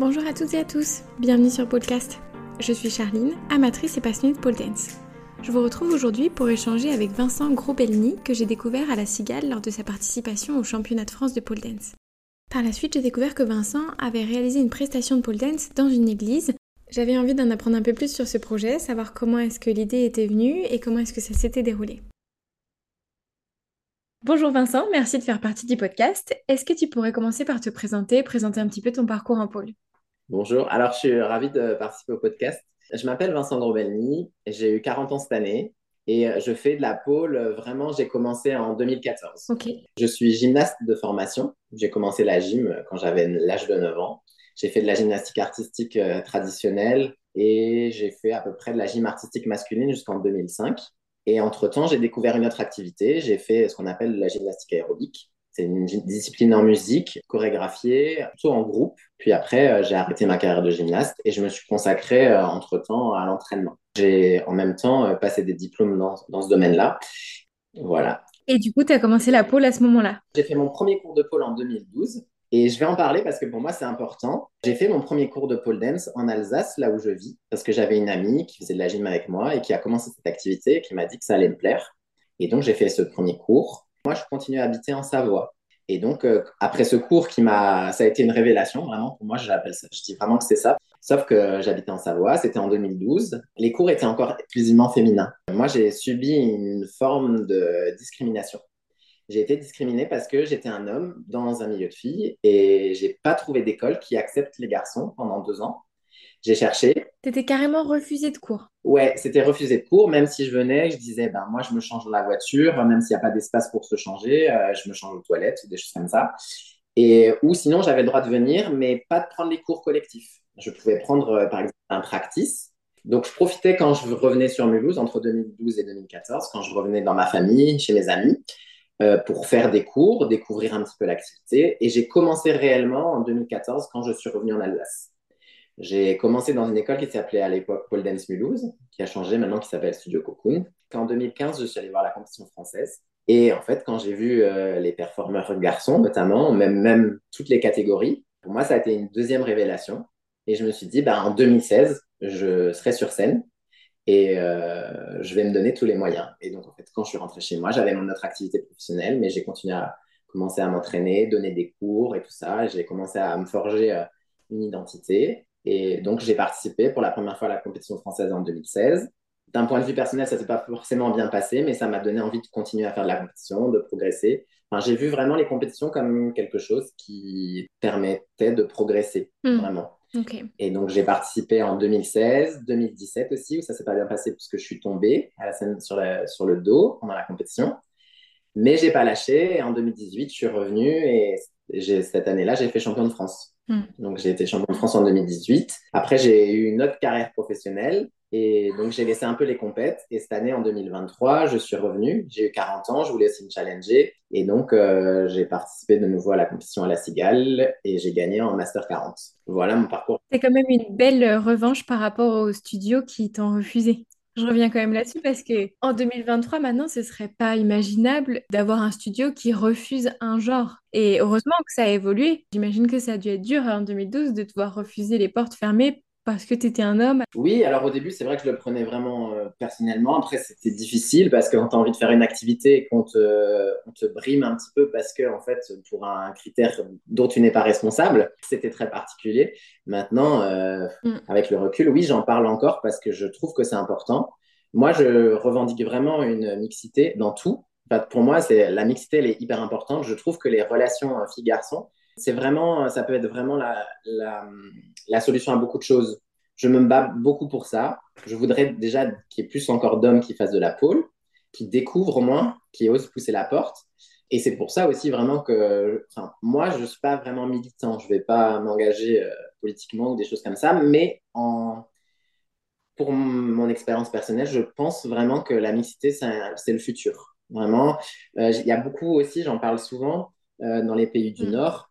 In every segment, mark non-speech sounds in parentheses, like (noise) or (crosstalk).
Bonjour à toutes et à tous, bienvenue sur Podcast. Je suis Charline, amatrice et passionnée de pole dance. Je vous retrouve aujourd'hui pour échanger avec Vincent Grosbellny que j'ai découvert à la Cigale lors de sa participation au championnat de France de pole dance. Par la suite, j'ai découvert que Vincent avait réalisé une prestation de pole dance dans une église. J'avais envie d'en apprendre un peu plus sur ce projet, savoir comment est-ce que l'idée était venue et comment est-ce que ça s'était déroulé. Bonjour Vincent, merci de faire partie du podcast. Est-ce que tu pourrais commencer par te présenter, présenter un petit peu ton parcours en pôle Bonjour, alors je suis ravi de participer au podcast. Je m'appelle Vincent Grobelny, j'ai eu 40 ans cette année et je fais de la pôle, vraiment, j'ai commencé en 2014. Ok. Je suis gymnaste de formation, j'ai commencé la gym quand j'avais l'âge de 9 ans. J'ai fait de la gymnastique artistique euh, traditionnelle et j'ai fait à peu près de la gym artistique masculine jusqu'en 2005. Et entre-temps, j'ai découvert une autre activité. J'ai fait ce qu'on appelle la gymnastique aérobique. C'est une discipline en musique, chorégraphiée, plutôt en groupe. Puis après, euh, j'ai arrêté ma carrière de gymnaste et je me suis consacré euh, entre-temps à l'entraînement. J'ai en même temps euh, passé des diplômes dans, dans ce domaine-là. Voilà. Et du coup, tu as commencé la pôle à ce moment-là? J'ai fait mon premier cours de pôle en 2012 et je vais en parler parce que pour moi, c'est important. J'ai fait mon premier cours de pole dance en Alsace, là où je vis, parce que j'avais une amie qui faisait de la gym avec moi et qui a commencé cette activité et qui m'a dit que ça allait me plaire. Et donc, j'ai fait ce premier cours. Moi, je continue à habiter en Savoie. Et donc, euh, après ce cours qui m'a, ça a été une révélation, vraiment, pour moi, je dis vraiment que c'est ça. Sauf que j'habitais en Savoie, c'était en 2012. Les cours étaient encore exclusivement féminins. Moi, j'ai subi une forme de discrimination j'ai été discriminée parce que j'étais un homme dans un milieu de filles et j'ai pas trouvé d'école qui accepte les garçons pendant deux ans. J'ai cherché. T'étais carrément refusé de cours. Ouais, c'était refusé de cours. Même si je venais, je disais, ben moi je me change dans la voiture, même s'il n'y a pas d'espace pour se changer, euh, je me change aux toilettes des choses comme ça. Et ou sinon j'avais le droit de venir, mais pas de prendre les cours collectifs. Je pouvais prendre euh, par exemple un practice. Donc je profitais quand je revenais sur Mulhouse entre 2012 et 2014, quand je revenais dans ma famille, chez mes amis. Euh, pour faire des cours, découvrir un petit peu l'activité. Et j'ai commencé réellement en 2014 quand je suis revenu en Alsace. J'ai commencé dans une école qui s'appelait à l'époque Paul Dance Mulhouse, qui a changé maintenant, qui s'appelle Studio Cocoon. En 2015, je suis allé voir la compétition française. Et en fait, quand j'ai vu euh, les performeurs garçons, notamment, même, même toutes les catégories, pour moi, ça a été une deuxième révélation. Et je me suis dit, bah, en 2016, je serai sur scène et euh, je vais me donner tous les moyens. Et donc, en fait, quand je suis rentré chez moi, j'avais mon autre activité professionnelle, mais j'ai continué à commencer à m'entraîner, donner des cours et tout ça. J'ai commencé à me forger euh, une identité. Et donc, j'ai participé pour la première fois à la compétition française en 2016. D'un point de vue personnel, ça ne s'est pas forcément bien passé, mais ça m'a donné envie de continuer à faire de la compétition, de progresser. Enfin, j'ai vu vraiment les compétitions comme quelque chose qui permettait de progresser, hmm. vraiment. Et donc, j'ai participé en 2016, 2017 aussi, où ça s'est pas bien passé puisque je suis tombée à la scène sur, sur le dos pendant la compétition. Mais j'ai pas lâché. Et en 2018, je suis revenu et cette année-là, j'ai fait champion de France. Hmm. Donc, j'ai été champion de France en 2018. Après, j'ai eu une autre carrière professionnelle et donc, j'ai laissé un peu les compètes. Et cette année, en 2023, je suis revenu. J'ai eu 40 ans, je voulais aussi me challenger. Et donc, euh, j'ai participé de nouveau à la compétition à la Cigale et j'ai gagné en Master 40. Voilà mon parcours. C'est quand même une belle revanche par rapport aux studios qui t'ont refusé. Je reviens quand même là-dessus parce que en 2023, maintenant, ce serait pas imaginable d'avoir un studio qui refuse un genre. Et heureusement que ça a évolué. J'imagine que ça a dû être dur en 2012 de devoir refuser les portes fermées parce que tu étais un homme Oui, alors au début, c'est vrai que je le prenais vraiment euh, personnellement. Après, c'était difficile parce que quand tu as envie de faire une activité et qu'on te, on te brime un petit peu parce que, en fait, pour un critère dont tu n'es pas responsable, c'était très particulier. Maintenant, euh, mm. avec le recul, oui, j'en parle encore parce que je trouve que c'est important. Moi, je revendique vraiment une mixité dans tout. pour moi, c'est la mixité, elle est hyper importante. Je trouve que les relations filles-garçons, c'est vraiment, ça peut être vraiment la, la, solution à beaucoup de choses. Je me bats beaucoup pour ça. Je voudrais déjà qu'il y ait plus encore d'hommes qui fassent de la pôle, qui découvrent moins, qui osent pousser la porte. Et c'est pour ça aussi vraiment que, enfin, moi, je ne suis pas vraiment militant. Je ne vais pas m'engager euh, politiquement ou des choses comme ça, mais en, pour mon expérience personnelle, je pense vraiment que la mixité, c'est le futur. Vraiment, euh, il y a beaucoup aussi, j'en parle souvent, euh, dans les pays du mm. Nord,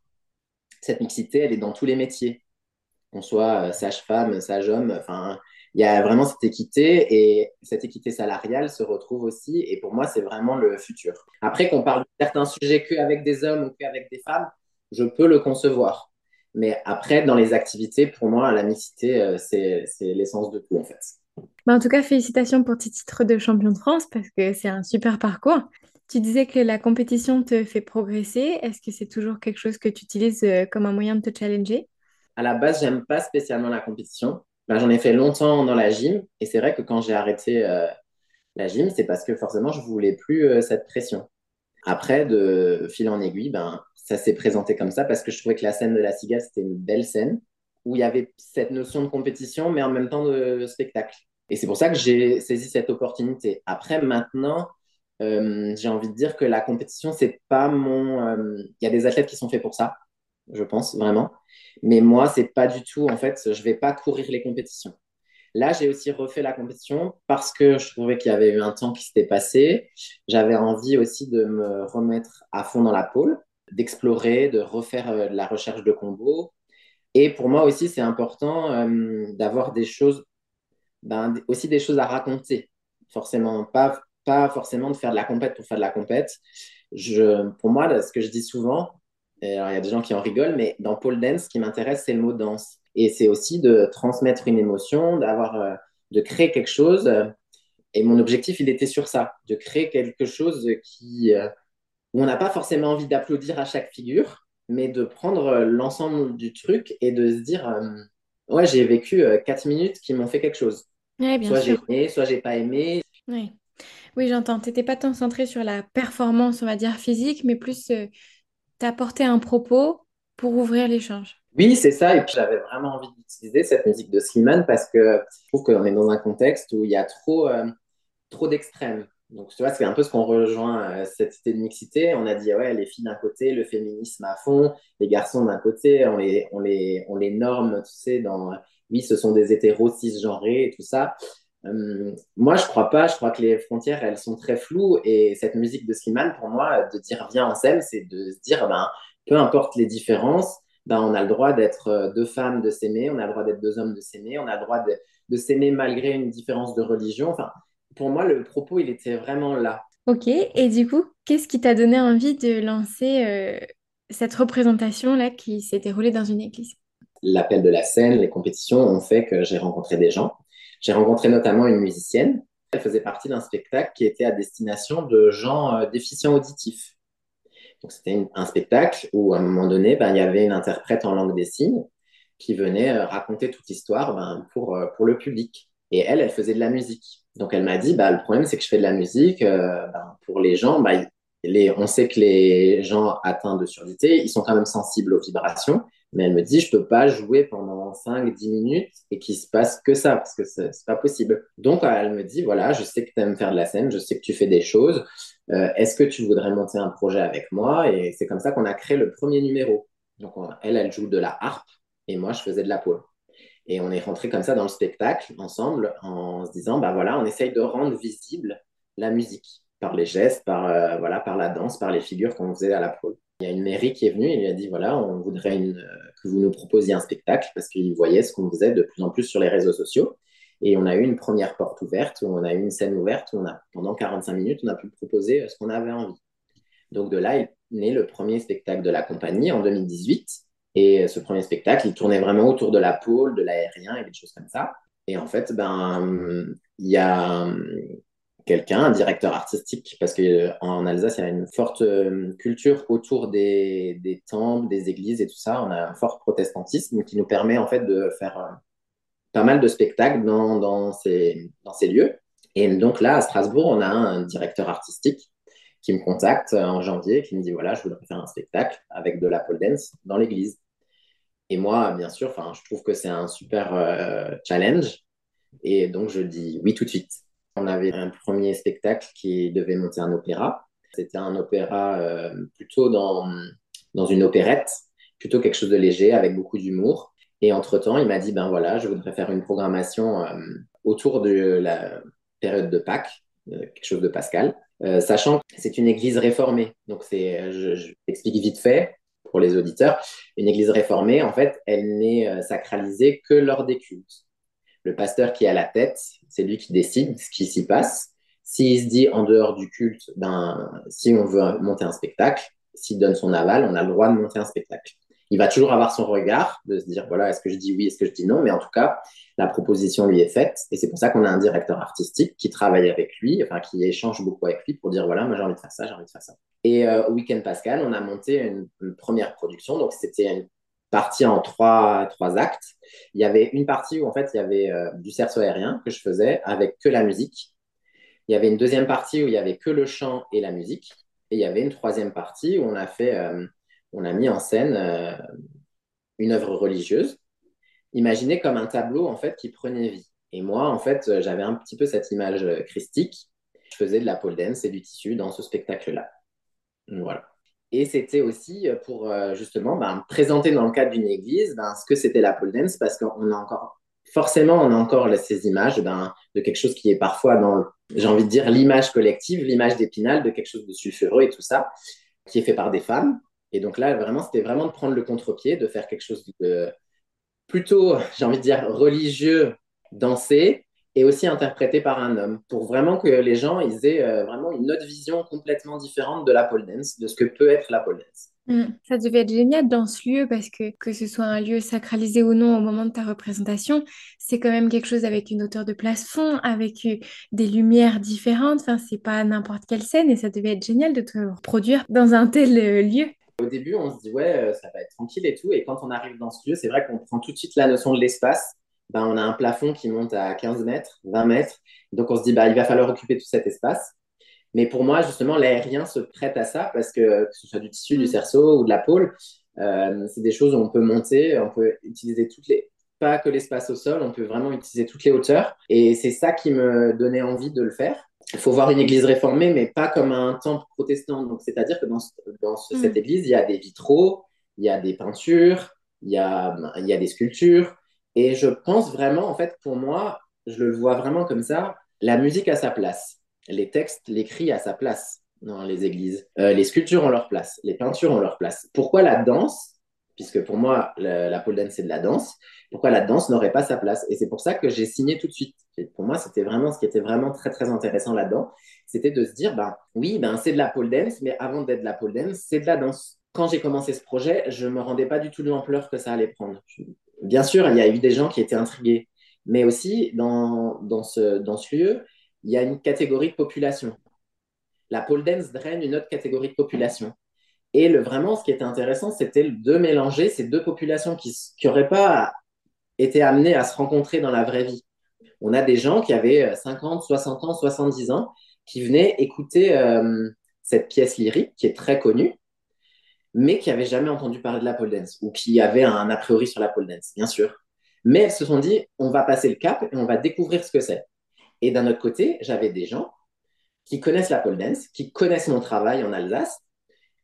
cette mixité, elle est dans tous les métiers, qu'on soit euh, sage-femme, sage-homme, enfin, il y a vraiment cette équité et cette équité salariale se retrouve aussi. Et pour moi, c'est vraiment le futur. Après qu'on parle de certains sujets qu'avec des hommes ou qu'avec des femmes, je peux le concevoir. Mais après, dans les activités, pour moi, la mixité, euh, c'est l'essence de tout, en fait. Bah, en tout cas, félicitations pour tes titres de champion de France parce que c'est un super parcours. Tu disais que la compétition te fait progresser. Est-ce que c'est toujours quelque chose que tu utilises euh, comme un moyen de te challenger? À la base, j'aime pas spécialement la compétition. Ben, j'en ai fait longtemps dans la gym et c'est vrai que quand j'ai arrêté euh, la gym, c'est parce que forcément, je voulais plus euh, cette pression. Après, de fil en aiguille, ben, ça s'est présenté comme ça parce que je trouvais que la scène de la Cigale, c'était une belle scène où il y avait cette notion de compétition, mais en même temps de spectacle. Et c'est pour ça que j'ai saisi cette opportunité. Après, maintenant, euh, j'ai envie de dire que la compétition, c'est pas mon. Euh, il y a des athlètes qui sont faits pour ça, je pense vraiment. Mais moi, c'est pas du tout. En fait, je vais pas courir les compétitions. Là, j'ai aussi refait la compétition parce que je trouvais qu'il y avait eu un temps qui s'était passé. J'avais envie aussi de me remettre à fond dans la pôle, d'explorer, de refaire euh, la recherche de combos. Et pour moi aussi, c'est important d'avoir des choses ben, aussi des choses à raconter. Forcément, pas, pas forcément de faire de la compète pour faire de la compète. Je, pour moi, ce que je dis souvent, et alors il y a des gens qui en rigolent, mais dans pole dance, ce qui m'intéresse, c'est le mot danse. Et c'est aussi de transmettre une émotion, d'avoir, euh, de créer quelque chose. Et mon objectif, il était sur ça, de créer quelque chose qui, euh, où on n'a pas forcément envie d'applaudir à chaque figure, mais de prendre l'ensemble du truc et de se dire, euh, ouais, j'ai vécu 4 minutes qui m'ont fait quelque chose soit j'ai aimé, soit j'ai pas aimé. Oui, oui j'entends. Tu n'étais pas tant centré sur la performance, on va dire, physique, mais plus euh, t'apporter un propos pour ouvrir l'échange. Oui, c'est ça. Et puis j'avais vraiment envie d'utiliser cette musique de Slimane parce que je trouve qu'on est dans un contexte où il y a trop, euh, trop d'extrêmes. Donc, tu vois, c'est un peu ce qu'on rejoint euh, cette idée de mixité. On a dit, ouais, les filles d'un côté, le féminisme à fond, les garçons d'un côté, on les, on, les, on les norme, tu sais, dans oui, ce sont des hétéros cisgenrés et tout ça. Euh, moi, je crois pas. Je crois que les frontières, elles sont très floues. Et cette musique de Slimane, pour moi, de dire viens en scène, c'est de se dire, ben, peu importe les différences, ben, on a le droit d'être euh, deux femmes, de s'aimer, on a le droit d'être deux hommes, de s'aimer, on a le droit de, de s'aimer malgré une différence de religion. Enfin, pour moi, le propos, il était vraiment là. Ok, et du coup, qu'est-ce qui t'a donné envie de lancer euh, cette représentation-là qui s'est déroulée dans une église? L'appel de la scène, les compétitions ont fait que j'ai rencontré des gens. J'ai rencontré notamment une musicienne. Elle faisait partie d'un spectacle qui était à destination de gens euh, déficients auditifs. Donc c'était un spectacle où à un moment donné, ben, il y avait une interprète en langue des signes qui venait euh, raconter toute l'histoire ben, pour, euh, pour le public. Et elle, elle faisait de la musique. Donc elle m'a dit, bah, le problème c'est que je fais de la musique ben, pour les gens. On sait que les gens atteints de surdité, ils sont quand même sensibles aux vibrations. Mais elle me dit, je peux pas jouer pendant 5-10 minutes et qu'il se passe que ça, parce que c'est pas possible. Donc, elle me dit, voilà, je sais que tu aimes faire de la scène, je sais que tu fais des choses. Euh, est-ce que tu voudrais monter un projet avec moi? Et c'est comme ça qu'on a créé le premier numéro. Donc, elle, elle joue de la harpe et moi, je faisais de la pole. Et on est rentré comme ça dans le spectacle ensemble en se disant, bah voilà, on essaye de rendre visible la musique par les gestes, par, euh, voilà, par la danse, par les figures qu'on faisait à la pole. Il y a une mairie qui est venue et lui a dit voilà, on voudrait une, que vous nous proposiez un spectacle parce qu'ils voyaient ce qu'on faisait de plus en plus sur les réseaux sociaux. Et on a eu une première porte ouverte, où on a eu une scène ouverte, où on a, pendant 45 minutes, on a pu proposer ce qu'on avait envie. Donc de là est né le premier spectacle de la compagnie en 2018. Et ce premier spectacle, il tournait vraiment autour de la pôle, de l'aérien et des choses comme ça. Et en fait, ben, il y a quelqu'un, un directeur artistique, parce qu'en Alsace, il y a une forte euh, culture autour des, temples, des églises et tout ça. On a un fort protestantisme qui nous permet en fait de faire euh, pas mal de spectacles dans, ces, lieux. Et donc là, à Strasbourg, on a un directeur artistique qui me contacte en janvier, qui me dit voilà, je voudrais faire un spectacle avec de la pole dance dans l'église. Et moi, bien sûr, je trouve que c'est un super euh, challenge. Et donc, je dis oui tout de suite. On avait un premier spectacle qui devait monter un opéra. C'était un opéra euh, plutôt dans, dans une opérette, plutôt quelque chose de léger avec beaucoup d'humour. Et entre-temps, il m'a dit, ben voilà, je voudrais faire une programmation euh, autour de la période de Pâques, euh, quelque chose de Pascal, sachant que c'est une église réformée. Donc, c'est, je, je t'explique vite fait pour les auditeurs. Une église réformée, en fait, elle n'est sacralisée que lors des cultes. Le pasteur qui à la tête, c'est lui qui décide ce qui s'y passe. S'il se dit en dehors du culte, ben, si on veut monter un spectacle, s'il donne son aval, on a le droit de monter un spectacle. Il va toujours avoir son regard de se dire, voilà, est-ce que je dis oui, est-ce que je dis non, mais en tout cas, la proposition lui est faite. Et c'est pour ça qu'on a un directeur artistique qui travaille avec lui, enfin, qui échange beaucoup avec lui pour dire, voilà, moi j'ai envie de faire ça, j'ai envie de faire ça. Et euh, au Week-end Pascal, on a monté une, une première production. Donc, c'était une partie en trois, trois actes. Il y avait une partie où, en fait, il y avait euh, du cerceau aérien que je faisais avec que la musique. Il y avait une deuxième partie où il y avait que le chant et la musique. Et il y avait une troisième partie où on a fait, euh, on a mis en scène euh, une œuvre religieuse, imaginée comme un tableau en fait qui prenait vie. Et moi, en fait, j'avais un petit peu cette image christique. Je faisais de la pole dance et du tissu dans ce spectacle-là. Voilà. Et c'était aussi pour justement ben, présenter dans le cadre d'une église ben, ce que c'était la pole dance, parce qu'on a encore, forcément, on a encore ces images ben, de quelque chose qui est parfois dans, j'ai envie de dire, l'image collective, l'image d'épinal, de quelque chose de sulfureux et tout ça, qui est fait par des femmes. Et donc là, vraiment, c'était vraiment de prendre le contre-pied, de faire quelque chose de plutôt, j'ai envie de dire, religieux, dansé, et aussi interprété par un homme, pour vraiment que les gens ils aient euh, vraiment une autre vision complètement différente de la pole dance, de ce que peut être la pole dance. Mm. Ça devait être génial dans ce lieu parce que que ce soit un lieu sacralisé ou non au moment de ta représentation, c'est quand même quelque chose avec une hauteur de plafond, avec euh, des lumières différentes. Enfin, c'est pas n'importe quelle scène et ça devait être génial de te reproduire dans un tel euh, lieu. Au début, on se dit ouais, ça va être tranquille et tout. Et quand on arrive dans ce lieu, c'est vrai qu'on prend tout de suite la notion de l'espace ben, on a un plafond qui monte à 15 mètres, 20 mètres. Donc, on se dit, bah, il va falloir occuper tout cet espace. Mais pour moi, justement, l'aérien se prête à ça parce que, que ce soit du tissu, du mm. cerceau ou de la pôle, euh, c'est des choses où on peut monter, on peut utiliser toutes les, pas que l'espace au sol, on peut vraiment utiliser toutes les hauteurs. Et c'est ça qui me donnait envie de le faire. Il faut voir une église réformée, mais pas comme un temple protestant. Donc, c'est-à-dire que dans, dans cette mm. église, il y a des vitraux, il y a des peintures, il y a, il y a des sculptures, et je pense vraiment, en fait, pour moi, je le vois vraiment comme ça, la musique a sa place, les textes, l'écrit a sa place dans les églises, euh, les sculptures ont leur place, les peintures ont leur place. Pourquoi la danse, puisque pour moi, la, pole dance, c'est de la danse, pourquoi la danse n'aurait pas sa place? Et c'est pour ça que j'ai signé tout de suite. Et pour moi, c'était vraiment ce qui était vraiment très, très intéressant là-dedans, c'était de se dire, ben, oui, ben, c'est de la pole dance, mais avant d'être de la pole dance, c'est de la danse. Quand j'ai commencé ce projet, je ne me rendais pas du tout de l'ampleur que ça allait prendre. Bien sûr, il y a eu des gens qui étaient intrigués, mais aussi dans, dans, ce, dans ce lieu, il y a une catégorie de population. La pole dance draine une autre catégorie de population. Et vraiment, ce qui était intéressant, c'était de mélanger ces deux populations qui n'auraient pas été amenées à se rencontrer dans la vraie vie. On a des gens qui avaient 50, 60 ans, 70 ans, qui venaient écouter euh, cette pièce lyrique qui est très connue, mais qui n'avaient jamais entendu parler de la pole dance ou qui avaient un a priori sur la pole dance, bien sûr. Mais elles se sont dit, on va passer le cap et on va découvrir ce que c'est. Et d'un autre côté, j'avais des gens qui connaissent la pole dance, qui connaissent mon travail en Alsace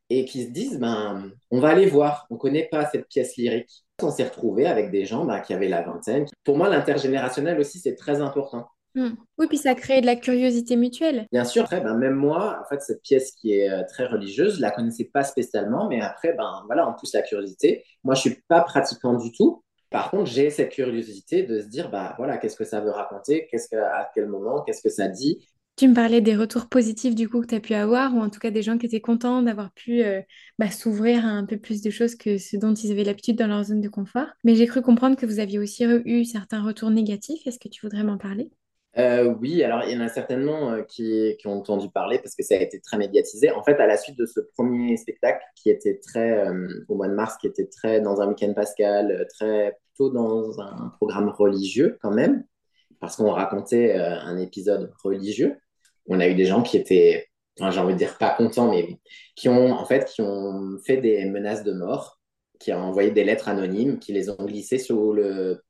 et qui se disent, ben, on va aller voir, on ne connaît pas cette pièce lyrique. On s'est retrouvé avec des gens ben, qui avaient la vingtaine. Pour moi, l'intergénérationnel aussi, c'est très important. Hmm. Oui, puis ça crée de la curiosité mutuelle. Bien sûr, après, ben, même moi, en fait, cette pièce qui est euh, très religieuse, je la connaissais pas spécialement, mais après, ben voilà, en plus la curiosité. Moi, je suis pas pratiquant du tout. Par contre, j'ai cette curiosité de se dire, bah voilà, qu'est-ce que ça veut raconter, qu'est-ce que, à quel moment, qu'est-ce que ça dit? Tu me parlais des retours positifs du coup que tu as pu avoir, ou en tout cas des gens qui étaient contents d'avoir pu euh, bah, s'ouvrir à un peu plus de choses que ce dont ils avaient l'habitude dans leur zone de confort. Mais j'ai cru comprendre que vous aviez aussi eu certains retours négatifs. Est-ce que tu voudrais m'en parler? Euh, oui, alors il y en a certainement euh, qui, ont entendu parler parce que ça a été très médiatisé. En fait, à la suite de ce premier spectacle qui était très, euh, au mois de mars, qui était très dans un week-end pascal, très plutôt dans un programme religieux quand même, parce qu'on racontait un épisode religieux, on a eu des gens qui étaient, j'ai envie de dire pas contents, mais qui ont en fait qui ont fait des menaces de mort, qui ont envoyé des lettres anonymes, qui les ont glissées sous le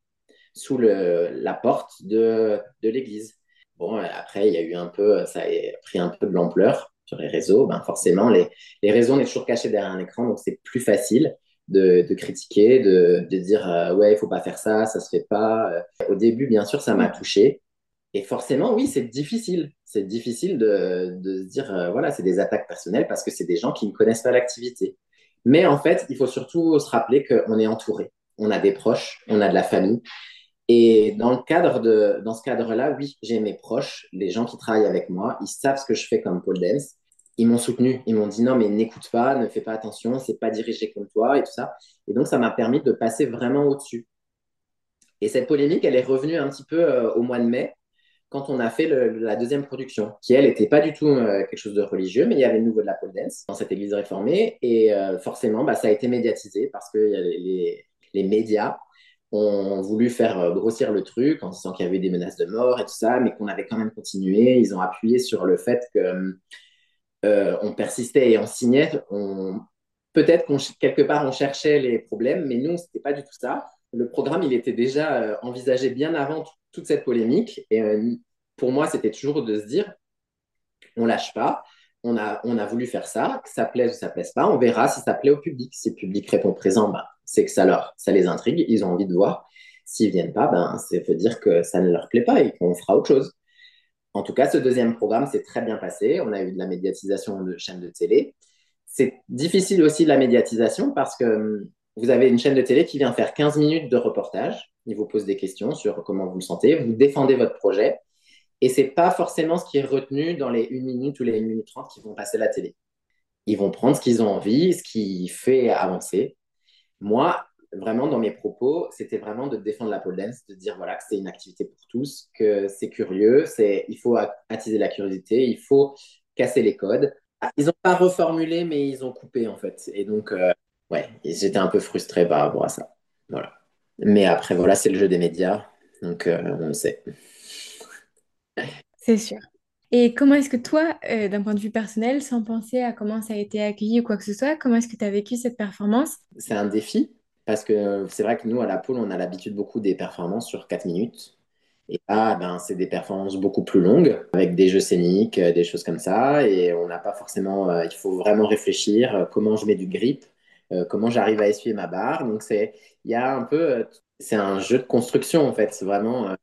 sous la porte de, l'église. Bon, après, il y a eu un peu, ça a pris un peu de l'ampleur sur les réseaux. Ben, forcément, les, les réseaux, on est toujours caché derrière un écran, donc c'est plus facile de, critiquer, de, dire euh, ouais, il faut pas faire ça, ça se fait pas. Euh, au début, bien sûr, ça m'a touché. Et forcément, oui, c'est difficile. C'est difficile de, se dire, euh, voilà, c'est des attaques personnelles parce que c'est des gens qui ne connaissent pas l'activité. Mais en fait, il faut surtout se rappeler qu'on est entouré. On a des proches, on a de la famille. Et dans, le cadre de, dans ce cadre-là, oui, j'ai mes proches, les gens qui travaillent avec moi, ils savent ce que je fais comme pole dance. ils m'ont soutenu. Ils m'ont dit non, mais n'écoute pas, ne fais pas attention, c'est pas dirigé contre toi et tout ça. Et donc, ça m'a permis de passer vraiment au-dessus. Et cette polémique, elle est revenue un petit peu euh, au mois de mai, quand on a fait la deuxième production, qui elle n'était pas du tout euh, quelque chose de religieux, mais il y avait le nouveau de la pole dance dans cette église réformée. Et euh, forcément, bah, ça a été médiatisé parce que les, les, médias ont voulu faire grossir le truc en disant qu'il y avait des menaces de mort et tout ça, mais qu'on avait quand même continué. Ils ont appuyé sur le fait que euh, on persistait et on signait. On... Peut-être qu'on quelque part on cherchait les problèmes, mais nous, c'était pas du tout ça. Le programme, il était déjà euh, envisagé bien avant toute cette polémique. Et euh, pour moi, c'était toujours de se dire, on lâche pas. On a, on a voulu faire ça, que ça plaise ou ça plaise pas. On verra si ça plaît au public. Si le public répond présent, ben, c'est que ça leur, ça les intrigue. Ils ont envie de voir. S'ils viennent pas, ben, ça veut dire que ça ne leur plaît pas et qu'on fera autre chose. En tout cas, ce deuxième programme s'est très bien passé. On a eu de la médiatisation de chaînes de télé. C'est difficile aussi la médiatisation parce que hum, vous avez une chaîne de télé qui vient faire 15 minutes de reportage. Il vous pose des questions sur comment vous le sentez. Vous défendez votre projet. Et ce n'est pas forcément ce qui est retenu dans les 1 minute ou les 1 minute 30 qui vont passer la télé. Ils vont prendre ce qu'ils ont envie, ce qui fait avancer. Moi, vraiment, dans mes propos, c'était vraiment de défendre la pole dance, de dire voilà, que c'est une activité pour tous, que c'est curieux, il faut attiser la curiosité, il faut casser les codes. Ah, ils n'ont pas reformulé, mais ils ont coupé, en fait. Et donc, euh, ouais, j'étais un peu frustré par rapport à ça. Voilà. Mais après, voilà, c'est le jeu des médias, donc euh, on le sait. C'est sûr. Et comment est-ce que toi, euh, d'un point de vue personnel, sans penser à comment ça a été accueilli ou quoi que ce soit, comment est-ce que tu as vécu cette performance? C'est un défi parce que c'est vrai que nous, à la poule, on a l'habitude beaucoup des performances sur 4 minutes. Et là, ben, c'est des performances beaucoup plus longues, avec des jeux scéniques, euh, des choses comme ça. Et on n'a pas forcément. Euh, il faut vraiment réfléchir euh, comment je mets du grip, comment j'arrive à essuyer ma barre. Donc, c'est, il y a un peu. c'est un jeu de construction, en fait. C'est vraiment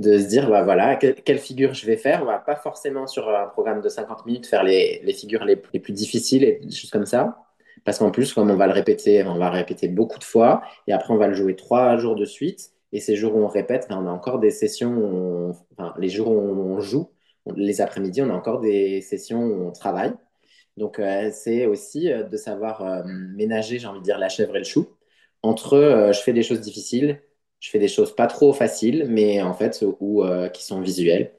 de se dire, bah, voilà, quelle, figure je vais faire. On va pas forcément, sur un programme de 50 minutes, faire les, les figures les, les, plus difficiles et des choses comme ça. Parce qu'en plus, comme on va le répéter, on va répéter beaucoup de fois, et après on va le jouer trois jours de suite. Et ces jours où on répète, ben, on a encore des sessions, enfin, les jours où on joue, les après-midi, on a encore des sessions où on travaille. Donc euh, c'est aussi euh, de savoir euh, ménager, j'ai envie de dire, la chèvre et le chou. Entre je fais des choses difficiles, je fais des choses pas trop faciles, mais en fait, ou qui sont visuelles.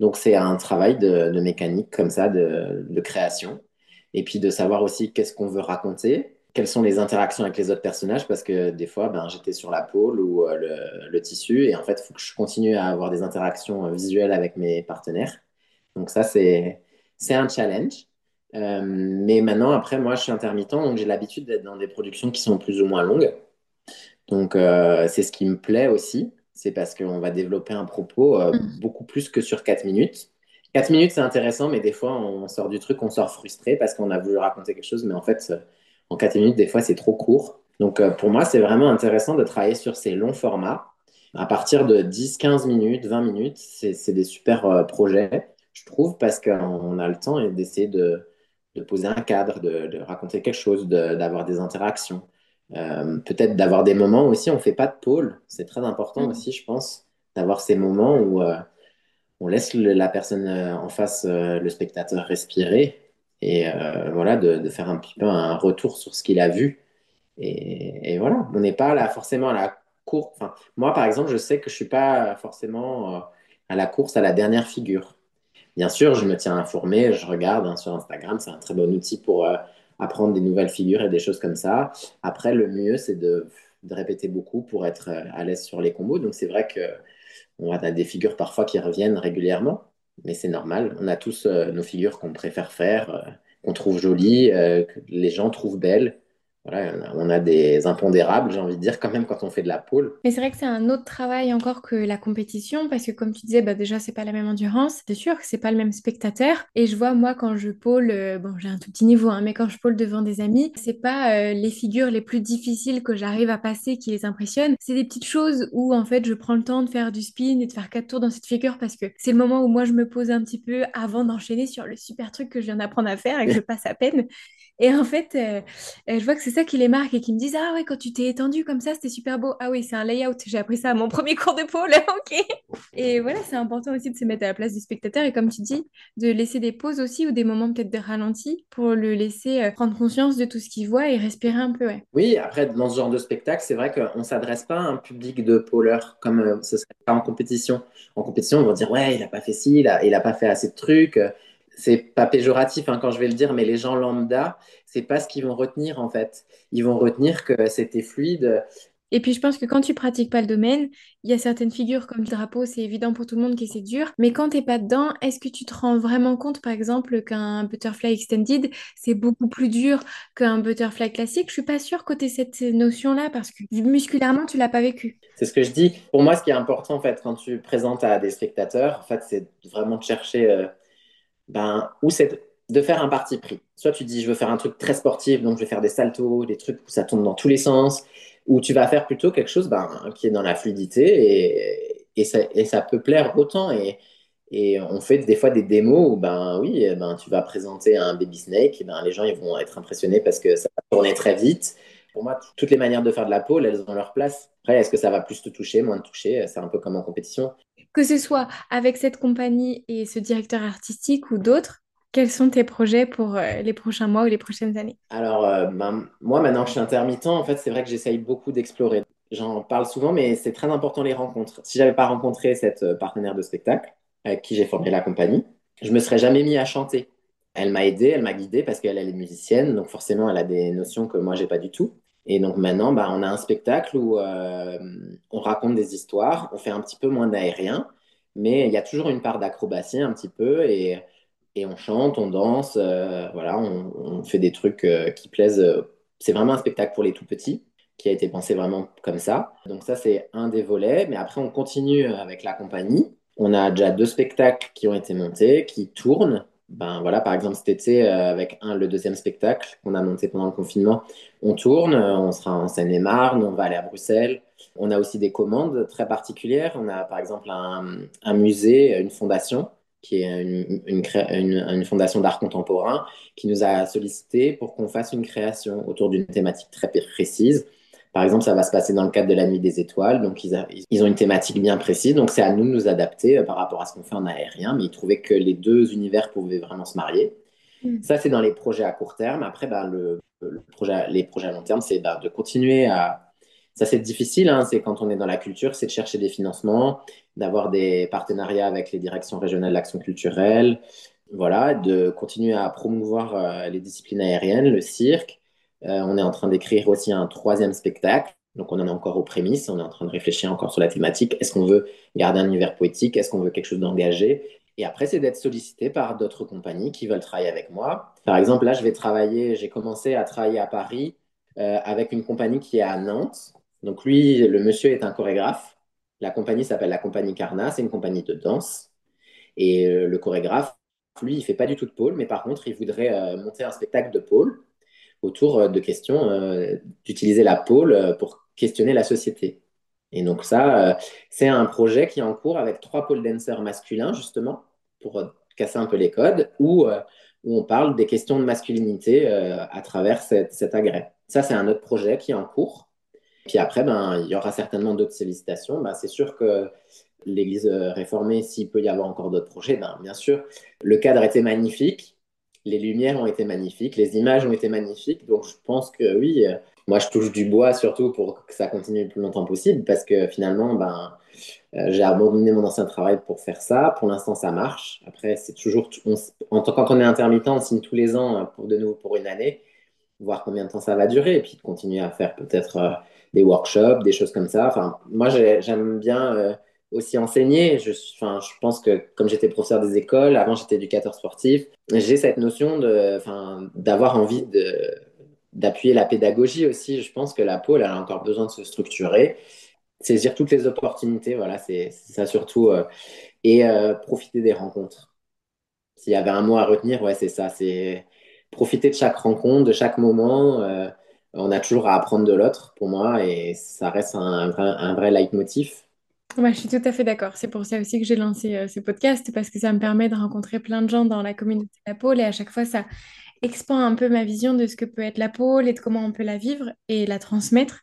Donc c'est un travail de, mécanique comme ça, de, création et puis de savoir aussi qu'est-ce qu'on veut raconter, quelles sont les interactions avec les autres personnages, parce que des fois, ben, j'étais sur la pôle ou euh, le, tissu, et en fait, il faut que je continue à avoir des interactions euh, visuelles avec mes partenaires. Donc ça, c'est un challenge. Euh, mais maintenant, après, moi, je suis intermittent, donc j'ai l'habitude d'être dans des productions qui sont plus ou moins longues. Donc, c'est ce qui me plaît aussi. C'est parce qu'on va développer un propos mm. beaucoup plus que sur 4 minutes. 4 minutes, c'est intéressant, mais des fois, on sort du truc, on sort frustré parce qu'on a voulu raconter quelque chose, mais en fait, en 4 minutes, des fois, c'est trop court. Donc, euh, pour moi, c'est vraiment intéressant de travailler sur ces longs formats. À partir de 10, 15 minutes, 20 minutes, c'est des super euh, projets, je trouve, parce qu'on a le temps d'essayer de, de, poser un cadre, de, raconter quelque chose, d'avoir des interactions. Euh, peut-être d'avoir des moments aussi, on ne fait pas de pôle. C'est très important mmh. aussi, je pense, d'avoir ces moments où on laisse la personne euh, en face, euh, le spectateur, respirer et euh, voilà, de, faire un petit peu un retour sur ce qu'il a vu. Et, voilà, on n'est pas là forcément à la course. Enfin, moi, par exemple, je sais que je ne suis pas forcément à la course à la dernière figure. Bien sûr, je me tiens informé, je regarde hein, sur Instagram, c'est un très bon outil pour apprendre des nouvelles figures et des choses comme ça. Après, le mieux, c'est de, répéter beaucoup pour être à l'aise sur les combos. Donc, c'est vrai que on a des figures parfois qui reviennent régulièrement, mais c'est normal. On a tous euh, nos figures qu'on préfère faire, euh, qu'on trouve jolies, euh, que les gens trouvent belles on a des impondérables, j'ai envie de dire, quand même, quand on fait de la pole. Mais c'est vrai que c'est un autre travail encore que la compétition, parce que comme tu disais, bah déjà, c'est pas la même endurance. C'est sûr que c'est pas le même spectateur. Et je vois, moi, quand je pole, euh, bon, j'ai un tout petit niveau, hein, mais quand je pole devant des amis, c'est pas euh, les figures les plus difficiles que j'arrive à passer qui les impressionnent. C'est des petites choses où, en fait, je prends le temps de faire du spin et de faire quatre tours dans cette figure parce que c'est le moment où moi, je me pose un petit peu avant d'enchaîner sur le super truc que je viens d'apprendre à faire et que je (laughs) passe à peine. Et en fait, euh, euh, je vois que c'est ça qui les marque et qui me disent Ah ouais, quand tu t'es étendu comme ça, c'était super beau. Ah oui, c'est un layout. J'ai appris ça à mon (laughs) premier cours de pôle. (laughs) ok. Et voilà, c'est important aussi de se mettre à la place du spectateur et comme tu dis, de laisser des pauses aussi ou des moments peut-être de ralenti pour le laisser euh, prendre conscience de tout ce qu'il voit et respirer un peu. Ouais. Oui, après, dans ce genre de spectacle, c'est vrai qu'on ne s'adresse pas à un public de pôleurs comme ce serait pas en compétition. En compétition, on va dire Ouais, il n'a pas fait ci, il n'a pas fait assez de trucs c'est pas péjoratif hein, quand je vais le dire, mais les gens lambda, c'est pas ce qu'ils vont retenir en fait. Ils vont retenir que c'était fluide. Et puis je pense que quand tu pratiques pas le domaine, il y a certaines figures comme le drapeau, c'est évident pour tout le monde que c'est dur. Mais quand t'es pas dedans, est-ce que tu te rends vraiment compte, par exemple, qu'un butterfly extended, c'est beaucoup plus dur qu'un butterfly classique? Je suis pas sûre tu cette notion-là parce que musculairement, tu l'as pas vécu. C'est ce que je dis. Pour moi, ce qui est important en fait quand tu présentes à des spectateurs, en fait, c'est vraiment de chercher euh, ben, ou c'est de faire un parti pris. Soit tu dis, je veux faire un truc très sportif, donc je vais faire des saltos, des trucs où ça tourne dans tous les sens, ou tu vas faire plutôt quelque chose ben, qui est dans la fluidité et, et, ça, et ça peut plaire autant. Et, et on fait des fois des démos où, ben oui, ben, tu vas présenter un baby snake, et ben, les gens ils vont être impressionnés parce que ça va tourner très vite. Pour moi, toutes les manières de faire de la pole, elles ont leur place. Après, est-ce que ça va plus te toucher, moins te toucher? C'est un peu comme en compétition que ce soit avec cette compagnie et ce directeur artistique ou d'autres, quels sont tes projets pour euh, les prochains mois ou les prochaines années? Alors, euh, ben, moi, maintenant que je suis intermittent, en fait, c'est vrai que j'essaye beaucoup d'explorer. J'en parle souvent, mais c'est très important les rencontres. Si j'avais pas rencontré cette euh, partenaire de spectacle avec qui j'ai formé la compagnie, je me serais jamais mis à chanter. Elle m'a aidé, elle m'a guidé parce qu'elle elle est musicienne, donc forcément elle a des notions que moi j'ai pas du tout. Et donc maintenant, bah, on a un spectacle où euh, on raconte des histoires, on fait un petit peu moins d'aérien, mais il y a toujours une part d'acrobatie un petit peu, et, on chante, on danse, euh, voilà, on, on, fait des trucs euh, qui plaisent. C'est vraiment un spectacle pour les tout petits, qui a été pensé vraiment comme ça. Donc ça, c'est un des volets, mais après, on continue avec la compagnie. On a déjà deux spectacles qui ont été montés, qui tournent ben voilà, par exemple cet été, euh, avec un, le deuxième spectacle qu'on a monté pendant le confinement, on tourne, euh, on sera en Seine-et-Marne, on va aller à Bruxelles. On a aussi des commandes très particulières. On a par exemple un, musée, une fondation, qui est une, une, une fondation d'art contemporain, qui nous a sollicité pour qu'on fasse une création autour d'une thématique très précise. Par exemple, ça va se passer dans le cadre de la Nuit des Étoiles. Donc, ils, ils ont une thématique bien précise. Donc, c'est à nous de nous adapter euh, par rapport à ce qu'on fait en aérien. Mais ils trouvaient que les deux univers pouvaient vraiment se marier. Mm. Ça, c'est dans les projets à court terme. Après, ben, le, le projet, les projets à long terme, c'est ben, de continuer à. Ça, c'est difficile. Hein, c'est quand on est dans la culture, c'est de chercher des financements, d'avoir des partenariats avec les directions régionales d'action culturelle. Voilà, de continuer à promouvoir euh, les disciplines aériennes, le cirque on est en train d'écrire aussi un troisième spectacle. Donc, on en est encore aux prémices. On est en train de réfléchir encore sur la thématique. Est-ce qu'on veut garder un univers poétique? Est-ce qu'on veut quelque chose d'engagé? Et après, c'est d'être sollicité par d'autres compagnies qui veulent travailler avec moi. Par exemple, là, je vais travailler, j'ai commencé à travailler à Paris euh, avec une compagnie qui est à Nantes. Donc, lui, le monsieur est un chorégraphe. La compagnie s'appelle la compagnie Carna. C'est une compagnie de danse. Et euh, le chorégraphe, lui, il fait pas du tout de pôle, mais par contre, il voudrait monter un spectacle de pôle autour euh, de questions, euh, d'utiliser la pôle euh, pour questionner la société. Et donc ça, c'est un projet qui est en cours avec trois pôles danseurs masculins, justement, pour casser un peu les codes, où, où on parle des questions de masculinité à travers cette, cet agrès. Ça, c'est un autre projet qui est en cours. Puis après, ben, il y aura certainement d'autres sollicitations. Ben, c'est sûr que l'Église réformée, s'il peut y avoir encore d'autres projets, ben, bien sûr. Le cadre était magnifique les lumières ont été magnifiques, les images ont été magnifiques. Donc, je pense que oui, euh, moi, je touche du bois surtout pour que ça continue le plus longtemps possible parce que finalement, ben, euh, j'ai abandonné mon ancien travail pour faire ça. Pour l'instant, ça marche. Après, c'est toujours, en quand on est intermittent, on signe tous les ans euh, pour de nouveau pour une année, voir combien de temps ça va durer et puis de continuer à faire peut-être des workshops, des choses comme ça. Moi, j'aime bien aussi enseigner. Je, enfin, je pense que comme j'étais professeur des écoles, avant j'étais éducateur sportif, j'ai cette notion de, enfin, d'avoir envie de, d'appuyer la pédagogie aussi. Je pense que la pôle, elle a encore besoin de se structurer, saisir toutes les opportunités, voilà, c'est, ça surtout, euh, et euh, profiter des rencontres. S'il y avait un mot à retenir, ouais, c'est ça, c'est profiter de chaque rencontre, de chaque moment. Euh, on a toujours à apprendre de l'autre, pour moi, et ça reste un, vrai, un vrai leitmotiv. Ouais, je suis tout à fait d'accord. C'est pour ça aussi que j'ai lancé euh, ce podcast, parce que ça me permet de rencontrer plein de gens dans la communauté de la pôle et à chaque fois, ça expand un peu ma vision de ce que peut être la pôle et de comment on peut la vivre et la transmettre.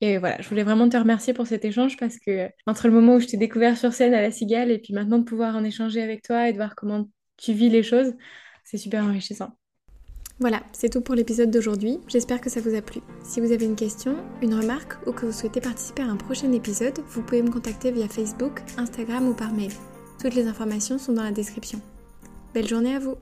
Et voilà, je voulais vraiment te remercier pour cet échange parce que entre le moment où je t'ai découvert sur scène à la Cigale et puis maintenant de pouvoir en échanger avec toi et de voir comment tu vis les choses, c'est super enrichissant. Voilà, c'est tout pour l'épisode d'aujourd'hui. J'espère que ça vous a plu. Si vous avez une question, une remarque ou que vous souhaitez participer à un prochain épisode, vous pouvez me contacter via Facebook, Instagram ou par mail. Toutes les informations sont dans la description. Belle journée à vous